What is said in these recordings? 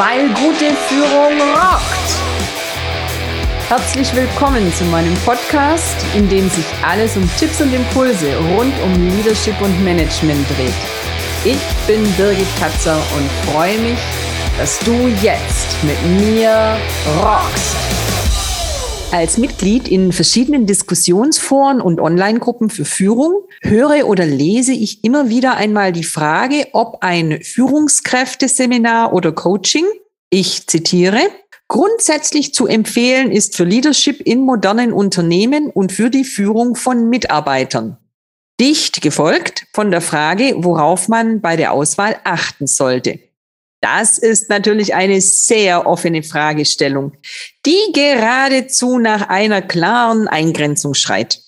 weil gute Führung rockt. Herzlich willkommen zu meinem Podcast, in dem sich alles um Tipps und Impulse rund um Leadership und Management dreht. Ich bin Birgit Katzer und freue mich, dass du jetzt mit mir rockst. Als Mitglied in verschiedenen Diskussionsforen und Online-Gruppen für Führung höre oder lese ich immer wieder einmal die Frage, ob ein Führungskräfteseminar oder Coaching, ich zitiere, grundsätzlich zu empfehlen ist für Leadership in modernen Unternehmen und für die Führung von Mitarbeitern. Dicht gefolgt von der Frage, worauf man bei der Auswahl achten sollte. Das ist natürlich eine sehr offene Fragestellung, die geradezu nach einer klaren Eingrenzung schreit.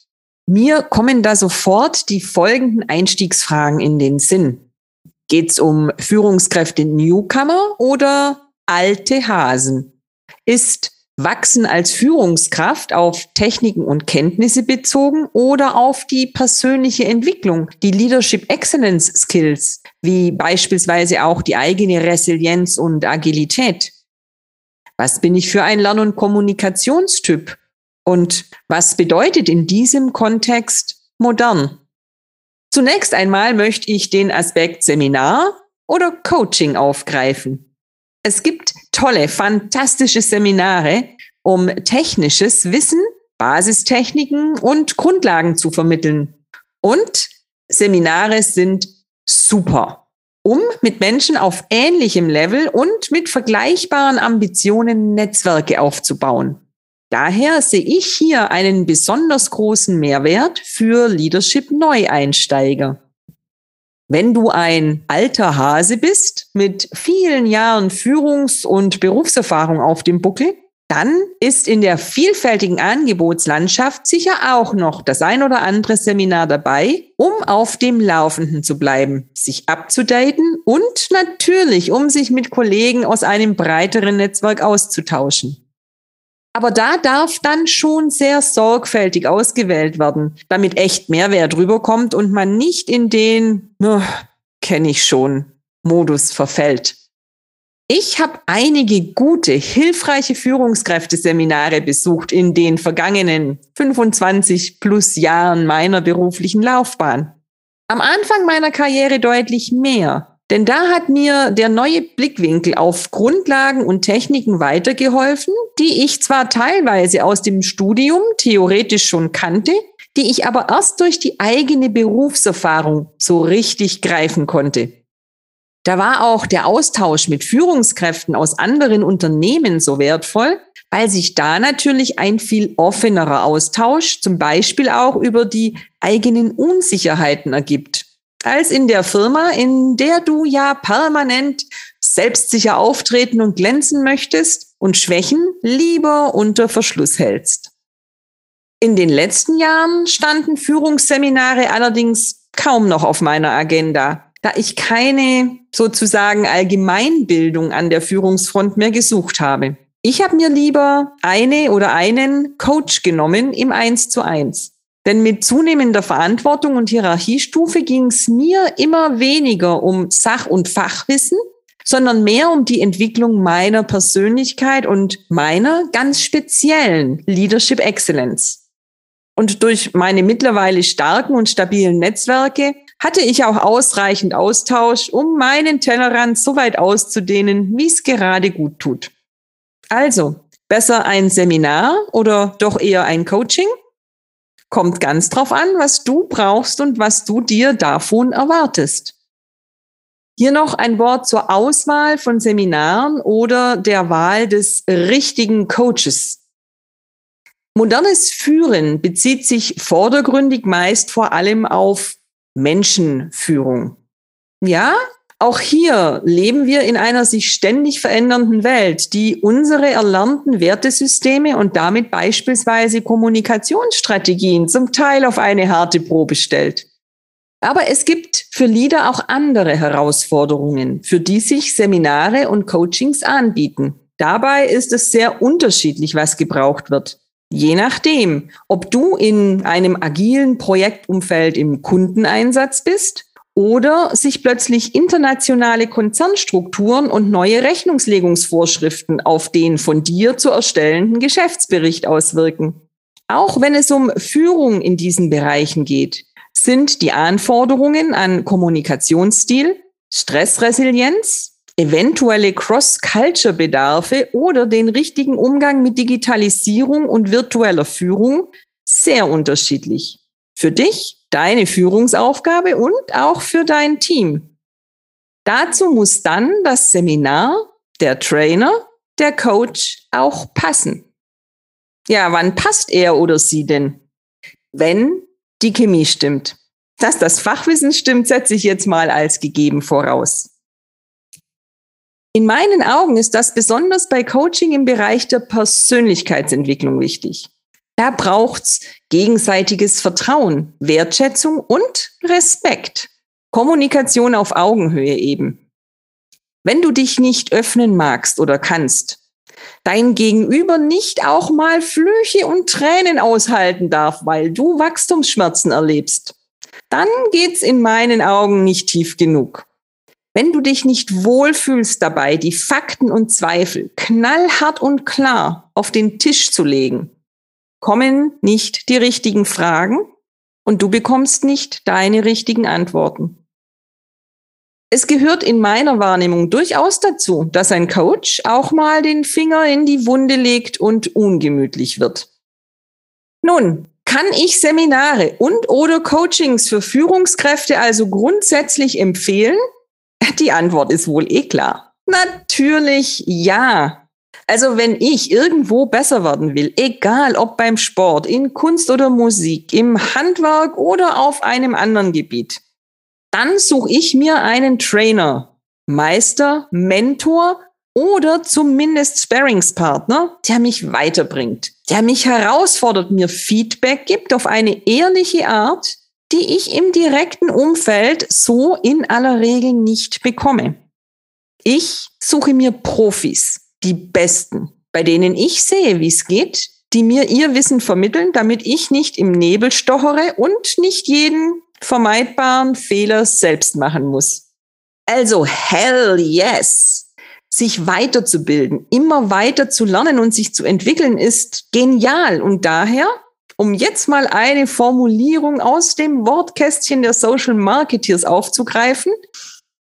Mir kommen da sofort die folgenden Einstiegsfragen in den Sinn. Geht es um Führungskräfte Newcomer oder alte Hasen? Ist Wachsen als Führungskraft auf Techniken und Kenntnisse bezogen oder auf die persönliche Entwicklung, die Leadership Excellence Skills, wie beispielsweise auch die eigene Resilienz und Agilität. Was bin ich für ein Lern- und Kommunikationstyp? Und was bedeutet in diesem Kontext modern? Zunächst einmal möchte ich den Aspekt Seminar oder Coaching aufgreifen. Es gibt tolle, fantastische Seminare, um technisches Wissen, Basistechniken und Grundlagen zu vermitteln. Und Seminare sind super, um mit Menschen auf ähnlichem Level und mit vergleichbaren Ambitionen Netzwerke aufzubauen. Daher sehe ich hier einen besonders großen Mehrwert für Leadership Neueinsteiger. Wenn du ein alter Hase bist mit vielen Jahren Führungs- und Berufserfahrung auf dem Buckel, dann ist in der vielfältigen Angebotslandschaft sicher auch noch das ein oder andere Seminar dabei, um auf dem Laufenden zu bleiben, sich abzudaten und natürlich, um sich mit Kollegen aus einem breiteren Netzwerk auszutauschen. Aber da darf dann schon sehr sorgfältig ausgewählt werden, damit echt Mehrwert rüberkommt und man nicht in den, kenne ich schon, Modus verfällt. Ich habe einige gute, hilfreiche Führungskräfteseminare besucht in den vergangenen 25 plus Jahren meiner beruflichen Laufbahn. Am Anfang meiner Karriere deutlich mehr, denn da hat mir der neue Blickwinkel auf Grundlagen und Techniken weitergeholfen, die ich zwar teilweise aus dem Studium theoretisch schon kannte, die ich aber erst durch die eigene Berufserfahrung so richtig greifen konnte. Da war auch der Austausch mit Führungskräften aus anderen Unternehmen so wertvoll, weil sich da natürlich ein viel offenerer Austausch zum Beispiel auch über die eigenen Unsicherheiten ergibt als in der Firma, in der du ja permanent selbstsicher auftreten und glänzen möchtest und Schwächen lieber unter Verschluss hältst. In den letzten Jahren standen Führungsseminare allerdings kaum noch auf meiner Agenda, da ich keine sozusagen Allgemeinbildung an der Führungsfront mehr gesucht habe. Ich habe mir lieber eine oder einen Coach genommen im Eins zu eins. Denn mit zunehmender Verantwortung und Hierarchiestufe ging es mir immer weniger um Sach- und Fachwissen, sondern mehr um die Entwicklung meiner Persönlichkeit und meiner ganz speziellen Leadership Excellence. Und durch meine mittlerweile starken und stabilen Netzwerke hatte ich auch ausreichend Austausch, um meinen Tellerrand so weit auszudehnen, wie es gerade gut tut. Also, besser ein Seminar oder doch eher ein Coaching? Kommt ganz drauf an, was du brauchst und was du dir davon erwartest. Hier noch ein Wort zur Auswahl von Seminaren oder der Wahl des richtigen Coaches. Modernes Führen bezieht sich vordergründig meist vor allem auf Menschenführung. Ja, auch hier leben wir in einer sich ständig verändernden Welt, die unsere erlernten Wertesysteme und damit beispielsweise Kommunikationsstrategien zum Teil auf eine harte Probe stellt. Aber es gibt für Leader auch andere Herausforderungen, für die sich Seminare und Coachings anbieten. Dabei ist es sehr unterschiedlich, was gebraucht wird. Je nachdem, ob du in einem agilen Projektumfeld im Kundeneinsatz bist oder sich plötzlich internationale Konzernstrukturen und neue Rechnungslegungsvorschriften auf den von dir zu erstellenden Geschäftsbericht auswirken. Auch wenn es um Führung in diesen Bereichen geht, sind die Anforderungen an Kommunikationsstil, Stressresilienz, eventuelle Cross-Culture-Bedarfe oder den richtigen Umgang mit Digitalisierung und virtueller Führung sehr unterschiedlich. Für dich deine Führungsaufgabe und auch für dein Team. Dazu muss dann das Seminar, der Trainer, der Coach auch passen. Ja, wann passt er oder sie denn? Wenn die Chemie stimmt. Dass das Fachwissen stimmt, setze ich jetzt mal als gegeben voraus. In meinen Augen ist das besonders bei Coaching im Bereich der Persönlichkeitsentwicklung wichtig. Da braucht's gegenseitiges Vertrauen, Wertschätzung und Respekt. Kommunikation auf Augenhöhe eben. Wenn du dich nicht öffnen magst oder kannst, dein Gegenüber nicht auch mal Flüche und Tränen aushalten darf, weil du Wachstumsschmerzen erlebst, dann geht's in meinen Augen nicht tief genug. Wenn du dich nicht wohlfühlst dabei, die Fakten und Zweifel knallhart und klar auf den Tisch zu legen, kommen nicht die richtigen Fragen und du bekommst nicht deine richtigen Antworten. Es gehört in meiner Wahrnehmung durchaus dazu, dass ein Coach auch mal den Finger in die Wunde legt und ungemütlich wird. Nun, kann ich Seminare und oder Coachings für Führungskräfte also grundsätzlich empfehlen? Die Antwort ist wohl eh klar. Natürlich ja. Also wenn ich irgendwo besser werden will, egal ob beim Sport, in Kunst oder Musik, im Handwerk oder auf einem anderen Gebiet, dann suche ich mir einen Trainer, Meister, Mentor oder zumindest Sparringspartner, der mich weiterbringt, der mich herausfordert, mir Feedback gibt auf eine ehrliche Art, die ich im direkten Umfeld so in aller Regel nicht bekomme. Ich suche mir Profis, die Besten, bei denen ich sehe, wie es geht, die mir ihr Wissen vermitteln, damit ich nicht im Nebel stochere und nicht jeden vermeidbaren Fehler selbst machen muss. Also hell yes! Sich weiterzubilden, immer weiter zu lernen und sich zu entwickeln ist genial. Und daher, um jetzt mal eine Formulierung aus dem Wortkästchen der Social Marketeers aufzugreifen,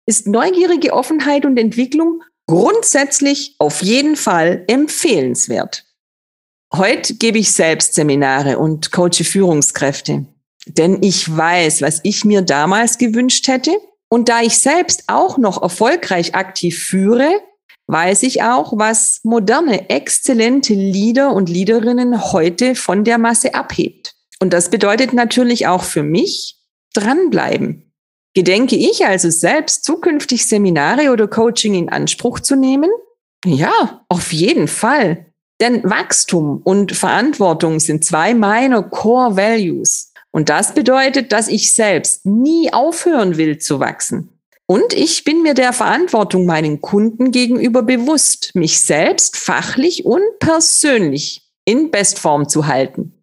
ist neugierige Offenheit und Entwicklung grundsätzlich auf jeden Fall empfehlenswert. Heute gebe ich selbst Seminare und coache Führungskräfte, denn ich weiß, was ich mir damals gewünscht hätte. Und da ich selbst auch noch erfolgreich aktiv führe, weiß ich auch, was moderne, exzellente Leader und Leaderinnen heute von der Masse abhebt. Und das bedeutet natürlich auch für mich dranbleiben. Gedenke ich also selbst zukünftig Seminare oder Coaching in Anspruch zu nehmen? Ja, auf jeden Fall. Denn Wachstum und Verantwortung sind zwei meiner Core Values. Und das bedeutet, dass ich selbst nie aufhören will zu wachsen. Und ich bin mir der Verantwortung meinen Kunden gegenüber bewusst, mich selbst fachlich und persönlich in Bestform zu halten.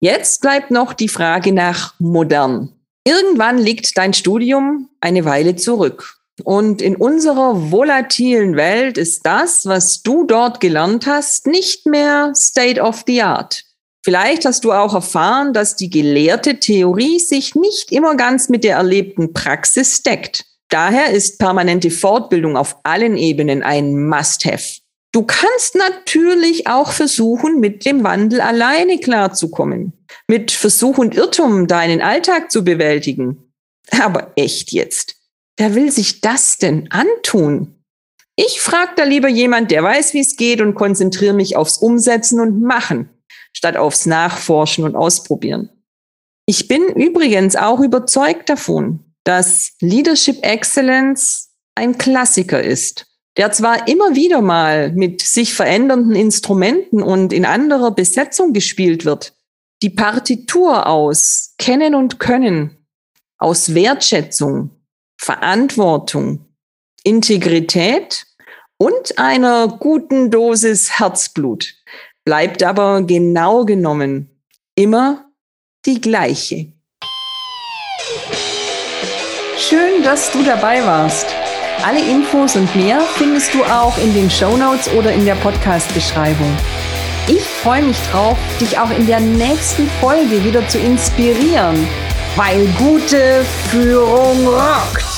Jetzt bleibt noch die Frage nach modern. Irgendwann liegt dein Studium eine Weile zurück. Und in unserer volatilen Welt ist das, was du dort gelernt hast, nicht mehr State of the Art. Vielleicht hast du auch erfahren, dass die gelehrte Theorie sich nicht immer ganz mit der erlebten Praxis deckt. Daher ist permanente Fortbildung auf allen Ebenen ein Must-Have. Du kannst natürlich auch versuchen, mit dem Wandel alleine klarzukommen mit Versuch und Irrtum deinen Alltag zu bewältigen. Aber echt jetzt, wer will sich das denn antun? Ich frage da lieber jemand, der weiß, wie es geht und konzentriere mich aufs Umsetzen und Machen, statt aufs Nachforschen und Ausprobieren. Ich bin übrigens auch überzeugt davon, dass Leadership Excellence ein Klassiker ist, der zwar immer wieder mal mit sich verändernden Instrumenten und in anderer Besetzung gespielt wird, die Partitur aus Kennen und Können, aus Wertschätzung, Verantwortung, Integrität und einer guten Dosis Herzblut bleibt aber genau genommen immer die gleiche. Schön, dass du dabei warst. Alle Infos und mehr findest du auch in den Show Notes oder in der Podcast-Beschreibung. Ich freue mich drauf, dich auch in der nächsten Folge wieder zu inspirieren, weil gute Führung rockt.